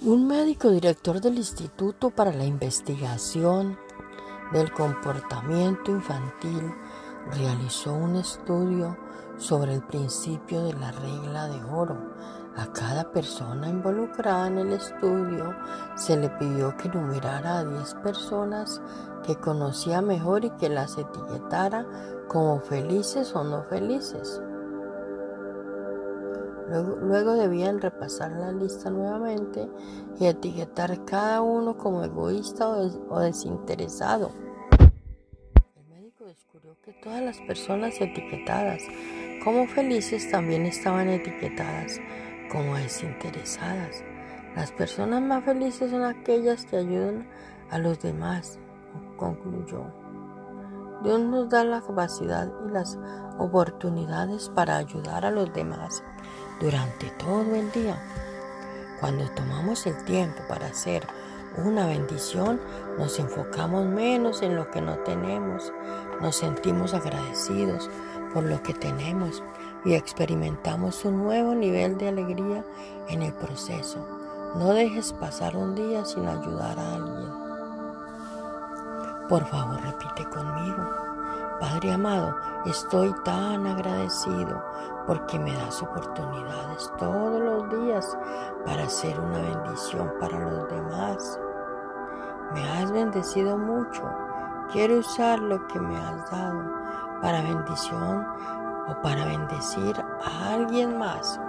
Un médico director del Instituto para la Investigación del Comportamiento Infantil realizó un estudio sobre el principio de la regla de oro. A cada persona involucrada en el estudio se le pidió que numerara a 10 personas que conocía mejor y que las etiquetara como felices o no felices. Luego, debían repasar la lista nuevamente y etiquetar cada uno como egoísta o, desinteresado. El médico descubrió que todas las personas etiquetadas como felices también estaban etiquetadas como desinteresadas. Las personas más felices son aquellas que ayudan a los demás, concluyó. Dios nos da la capacidad y las oportunidades para ayudar a los demás durante todo el día. Cuando tomamos el tiempo para hacer una bendición, nos enfocamos menos en lo que no tenemos, nos sentimos agradecidos por lo que tenemos y experimentamos un nuevo nivel de alegría en el proceso. No dejes pasar un día sin ayudar a alguien. Por favor, repite conmigo. Padre amado, estoy tan agradecido porque me das oportunidades todos los días para hacer una bendición para los demás. Me has bendecido mucho. Quiero usar lo que me has dado para bendición o para bendecir a alguien más.